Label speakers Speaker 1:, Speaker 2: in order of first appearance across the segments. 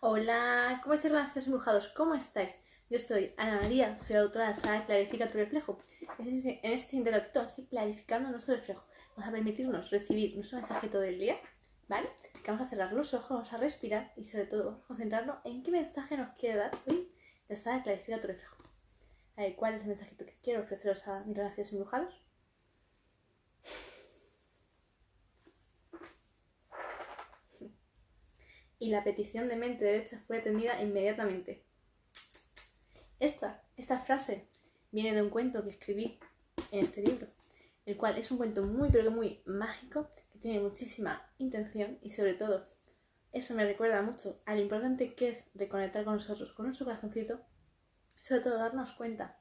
Speaker 1: Hola, ¿cómo estáis, relaciones embrujados? ¿Cómo estáis? Yo soy Ana María, soy autora de la saga Clarifica tu reflejo. En este siguiente ratito, así clarificando nuestro reflejo, vamos a permitirnos recibir nuestro mensajito del día, ¿vale? Vamos a cerrar los ojos, vamos a respirar y sobre todo concentrarnos en qué mensaje nos quiere dar hoy la saga Clarifica tu reflejo. A ver, ¿cuál es el mensajito que quiero ofreceros a mis relaciones embrujados? Y la petición de mente derecha fue atendida inmediatamente. Esta, esta frase viene de un cuento que escribí en este libro, el cual es un cuento muy pero que muy mágico, que tiene muchísima intención y sobre todo eso me recuerda mucho a lo importante que es reconectar con nosotros, con nuestro corazoncito, sobre todo darnos cuenta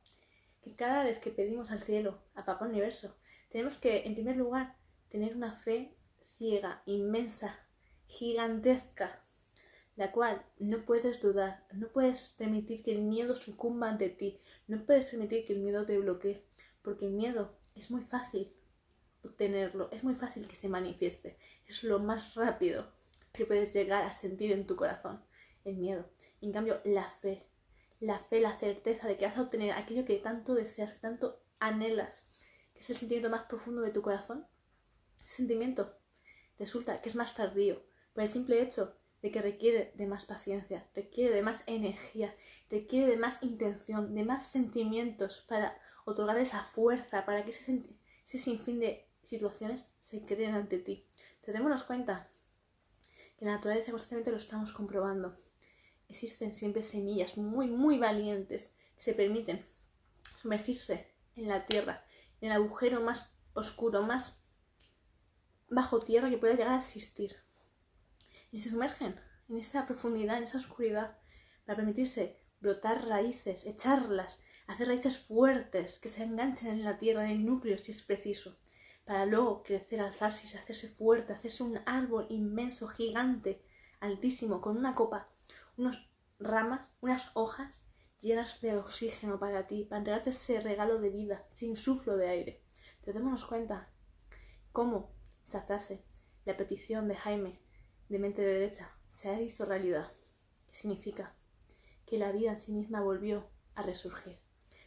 Speaker 1: que cada vez que pedimos al cielo, a Papá Universo, tenemos que, en primer lugar, tener una fe ciega, inmensa, gigantesca, la cual no puedes dudar, no puedes permitir que el miedo sucumba ante ti, no puedes permitir que el miedo te bloquee, porque el miedo es muy fácil obtenerlo, es muy fácil que se manifieste, es lo más rápido que puedes llegar a sentir en tu corazón, el miedo. En cambio, la fe, la fe, la certeza de que vas a obtener aquello que tanto deseas, que tanto anhelas, que es el sentimiento más profundo de tu corazón, ese sentimiento resulta que es más tardío, por el simple hecho de que requiere de más paciencia, requiere de más energía, requiere de más intención, de más sentimientos para otorgar esa fuerza, para que ese, ese sinfín de situaciones se creen ante ti. Entonces, démonos cuenta que en la naturaleza constantemente lo estamos comprobando. Existen siempre semillas muy, muy valientes que se permiten sumergirse en la tierra, en el agujero más oscuro, más bajo tierra que pueda llegar a existir y se sumergen en esa profundidad, en esa oscuridad, para permitirse brotar raíces, echarlas, hacer raíces fuertes que se enganchen en la tierra, en el núcleo si es preciso, para luego crecer, alzarse hacerse fuerte, hacerse un árbol inmenso, gigante, altísimo, con una copa, unas ramas, unas hojas llenas de oxígeno para ti, para entregarte ese regalo de vida, ese insuflo de aire. Entonces démonos cuenta cómo esa frase, la petición de Jaime, de mente derecha se hizo realidad, ¿Qué significa que la vida en sí misma volvió a resurgir.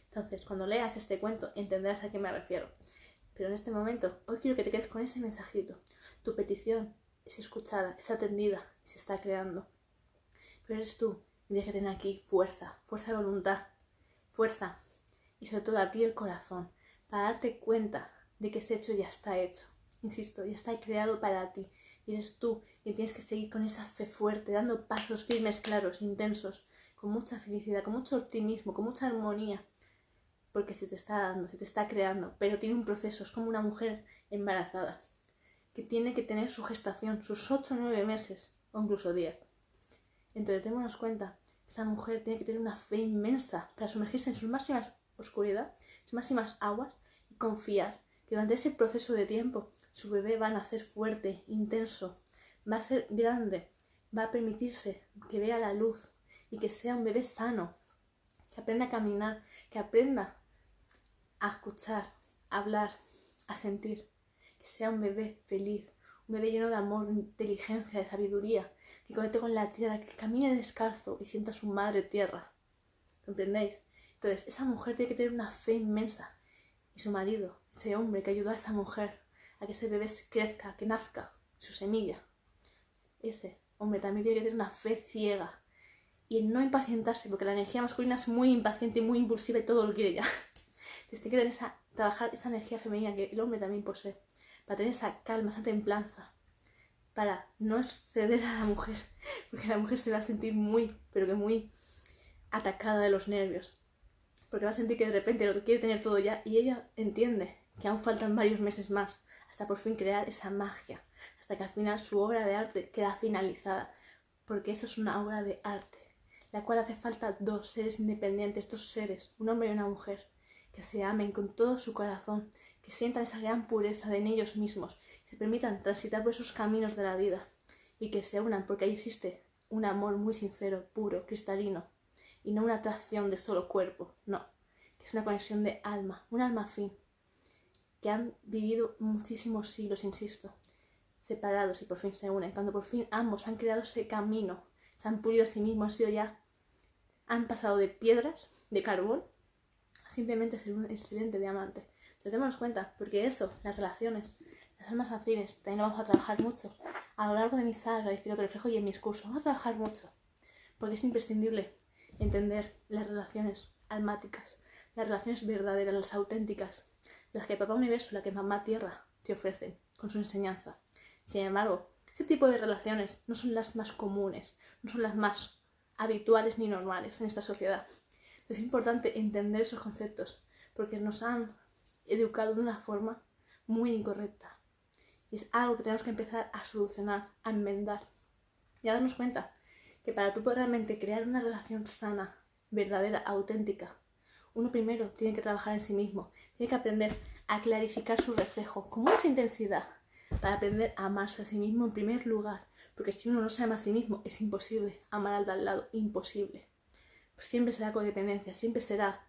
Speaker 1: Entonces, cuando leas este cuento, entenderás a qué me refiero. Pero en este momento, hoy quiero que te quedes con ese mensajito. Tu petición es escuchada, es atendida, se está creando. Pero eres tú, y tienes que tener aquí fuerza, fuerza de voluntad, fuerza y sobre todo abrir el corazón para darte cuenta de que ese hecho ya está hecho. Insisto, ya está creado para ti eres tú y tienes que seguir con esa fe fuerte, dando pasos firmes, claros, intensos, con mucha felicidad, con mucho optimismo, con mucha armonía, porque se te está dando, se te está creando, pero tiene un proceso, es como una mujer embarazada, que tiene que tener su gestación, sus 8 o 9 meses, o incluso 10. Entonces, démonos cuenta, esa mujer tiene que tener una fe inmensa para sumergirse en sus máximas oscuridad, sus máximas aguas, y confiar que durante ese proceso de tiempo su bebé va a nacer fuerte, intenso, va a ser grande, va a permitirse que vea la luz y que sea un bebé sano, que aprenda a caminar, que aprenda a escuchar, a hablar, a sentir, que sea un bebé feliz, un bebé lleno de amor, de inteligencia, de sabiduría, que conecte con la tierra, que camine descalzo y sienta su madre tierra. ¿Comprendéis? Entonces, esa mujer tiene que tener una fe inmensa. Y su marido, ese hombre que ayudó a esa mujer, a que ese bebé crezca, que nazca, su semilla. Ese hombre también tiene que tener una fe ciega y no impacientarse, porque la energía masculina es muy impaciente y muy impulsiva y todo lo quiere ya. Entonces tiene que tener esa, trabajar esa energía femenina que el hombre también posee, para tener esa calma, esa templanza, para no ceder a la mujer, porque la mujer se va a sentir muy, pero que muy atacada de los nervios, porque va a sentir que de repente lo quiere tener todo ya y ella entiende que aún faltan varios meses más hasta por fin crear esa magia, hasta que al final su obra de arte queda finalizada, porque eso es una obra de arte, la cual hace falta dos seres independientes, dos seres, un hombre y una mujer, que se amen con todo su corazón, que sientan esa gran pureza de en ellos mismos, que se permitan transitar por esos caminos de la vida y que se unan porque ahí existe un amor muy sincero, puro, cristalino, y no una atracción de solo cuerpo, no, es una conexión de alma, un alma fin, que han vivido muchísimos siglos, insisto, separados y por fin se unen, cuando por fin ambos han creado ese camino, se han pulido a sí mismos, han sido ya, han pasado de piedras, de carbón, a simplemente ser un excelente diamante. Entonces démonos cuenta, porque eso, las relaciones, las almas afines, también lo vamos a trabajar mucho. A lo largo de mi saga, el reflejo y en mis cursos, vamos a trabajar mucho, porque es imprescindible entender las relaciones almáticas, las relaciones verdaderas, las auténticas, las que Papá Universo, la que Mamá Tierra te ofrecen con su enseñanza. Sin embargo, ese tipo de relaciones no son las más comunes, no son las más habituales ni normales en esta sociedad. Es importante entender esos conceptos porque nos han educado de una forma muy incorrecta. Y es algo que tenemos que empezar a solucionar, a enmendar y a darnos cuenta que para tú poder realmente crear una relación sana, verdadera, auténtica, uno primero tiene que trabajar en sí mismo, tiene que aprender a clarificar su reflejo con mucha intensidad para aprender a amarse a sí mismo en primer lugar, porque si uno no se ama a sí mismo es imposible amar al de al lado, imposible. Siempre será codependencia, siempre será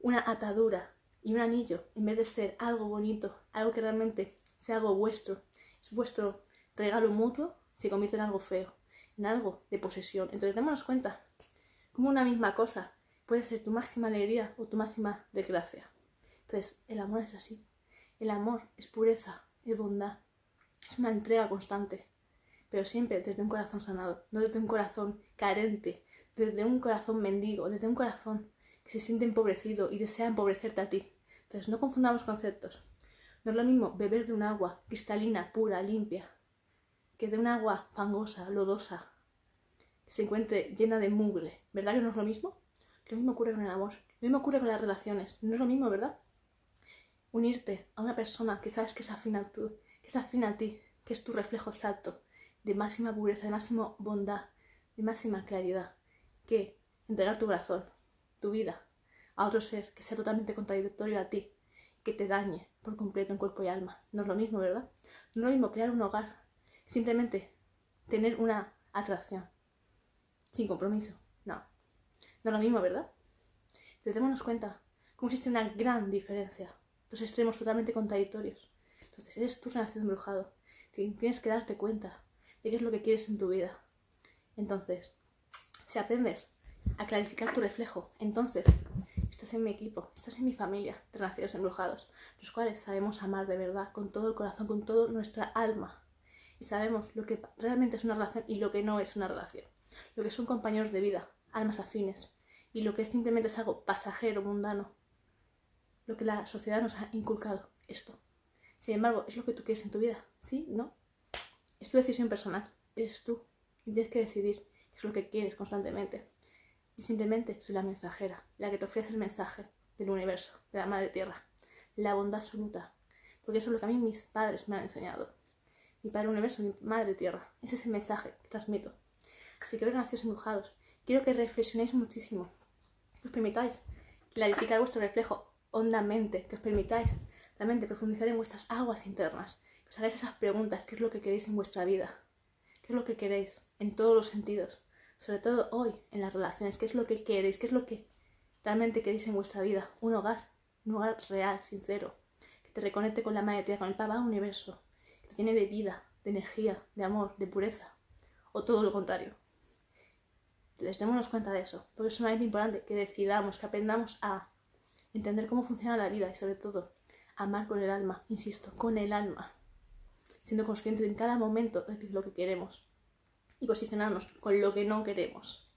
Speaker 1: una atadura y un anillo, en vez de ser algo bonito, algo que realmente sea algo vuestro, es vuestro regalo mutuo, se convierte en algo feo, en algo de posesión. Entonces démonos cuenta como una misma cosa puede ser tu máxima alegría o tu máxima desgracia. Entonces, el amor es así. El amor es pureza, es bondad, es una entrega constante, pero siempre desde un corazón sanado, no desde un corazón carente, desde un corazón mendigo, desde un corazón que se siente empobrecido y desea empobrecerte a ti. Entonces, no confundamos conceptos. No es lo mismo beber de un agua cristalina, pura, limpia, que de un agua fangosa, lodosa, que se encuentre llena de mugre. ¿Verdad que no es lo mismo? Lo mismo ocurre con el amor, lo mismo ocurre con las relaciones. No es lo mismo, ¿verdad? Unirte a una persona que sabes que es afín a, que es afín a ti, que es tu reflejo exacto, de máxima pureza, de máxima bondad, de máxima claridad, que entregar tu corazón, tu vida, a otro ser que sea totalmente contradictorio a ti, que te dañe por completo en cuerpo y alma. No es lo mismo, ¿verdad? No es lo mismo crear un hogar, simplemente tener una atracción, sin compromiso. No, no es lo mismo, ¿verdad? Entonces démonos cuenta cómo existe una gran diferencia. Dos extremos totalmente contradictorios. Entonces eres tu relación embrujado. Tienes que darte cuenta de qué es lo que quieres en tu vida. Entonces, si aprendes a clarificar tu reflejo, entonces estás en mi equipo, estás en mi familia de nacidos embrujados, los cuales sabemos amar de verdad, con todo el corazón, con toda nuestra alma. Y sabemos lo que realmente es una relación y lo que no es una relación. Lo que son compañeros de vida, almas afines, y lo que simplemente es algo pasajero, mundano. Lo que la sociedad nos ha inculcado, esto. Sin embargo, es lo que tú quieres en tu vida, ¿sí? ¿No? Es tu decisión personal, eres tú. Y tienes que decidir qué es lo que quieres constantemente. Y simplemente soy la mensajera, la que te ofrece el mensaje del universo, de la Madre Tierra, la bondad absoluta. Porque eso es lo que a mí mis padres me han enseñado. Mi Padre Universo, mi Madre Tierra. Ese es el mensaje que transmito. Así que vengan nacidos embrujados. Quiero que reflexionéis muchísimo que os permitáis clarificar vuestro reflejo hondamente, que os permitáis realmente profundizar en vuestras aguas internas, que os hagáis esas preguntas, qué es lo que queréis en vuestra vida, qué es lo que queréis en todos los sentidos, sobre todo hoy en las relaciones, qué es lo que queréis, qué es lo que realmente queréis en vuestra vida, un hogar, un hogar real, sincero, que te reconecte con la madre tierra, con el papá universo, te tiene de vida, de energía, de amor, de pureza, o todo lo contrario. Entonces, démonos cuenta de eso, porque es sumamente importante que decidamos, que aprendamos a entender cómo funciona la vida y sobre todo amar con el alma, insisto, con el alma, siendo conscientes en cada momento de lo que queremos y posicionarnos con lo que no queremos.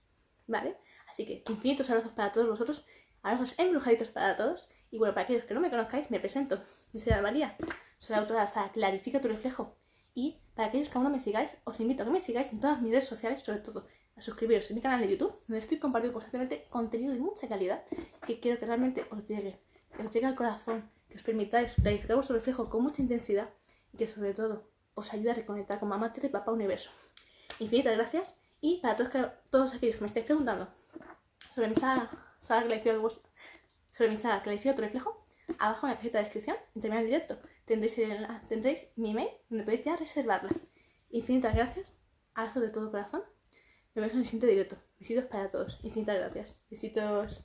Speaker 1: ¿Vale? Así que infinitos abrazos para todos vosotros, abrazos embrujaditos para todos. Y bueno, para aquellos que no me conozcáis, me presento. Yo soy Ana María, soy la autora de Clarifica tu reflejo. Y para aquellos que aún no me sigáis, os invito a que me sigáis en todas mis redes sociales, sobre todo a suscribiros en mi canal de YouTube, donde estoy compartiendo constantemente contenido de mucha calidad que quiero que realmente os llegue, que os llegue al corazón, que os permitáis clarificar vuestro reflejo con mucha intensidad y que sobre todo os ayude a reconectar con Mamá Tierra y Papá Universo. Infinitas gracias y para todos, todos aquellos que me estáis preguntando sobre mi saga, saga sobre mi saga Clarifica tu reflejo, abajo en la cajita de descripción, en terminar el directo, tendréis, tendréis mi email donde podéis ya reservarla. Infinitas gracias, abrazo de todo corazón nos vemos en el siguiente directo. Besitos para todos. Infinitas gracias. Besitos.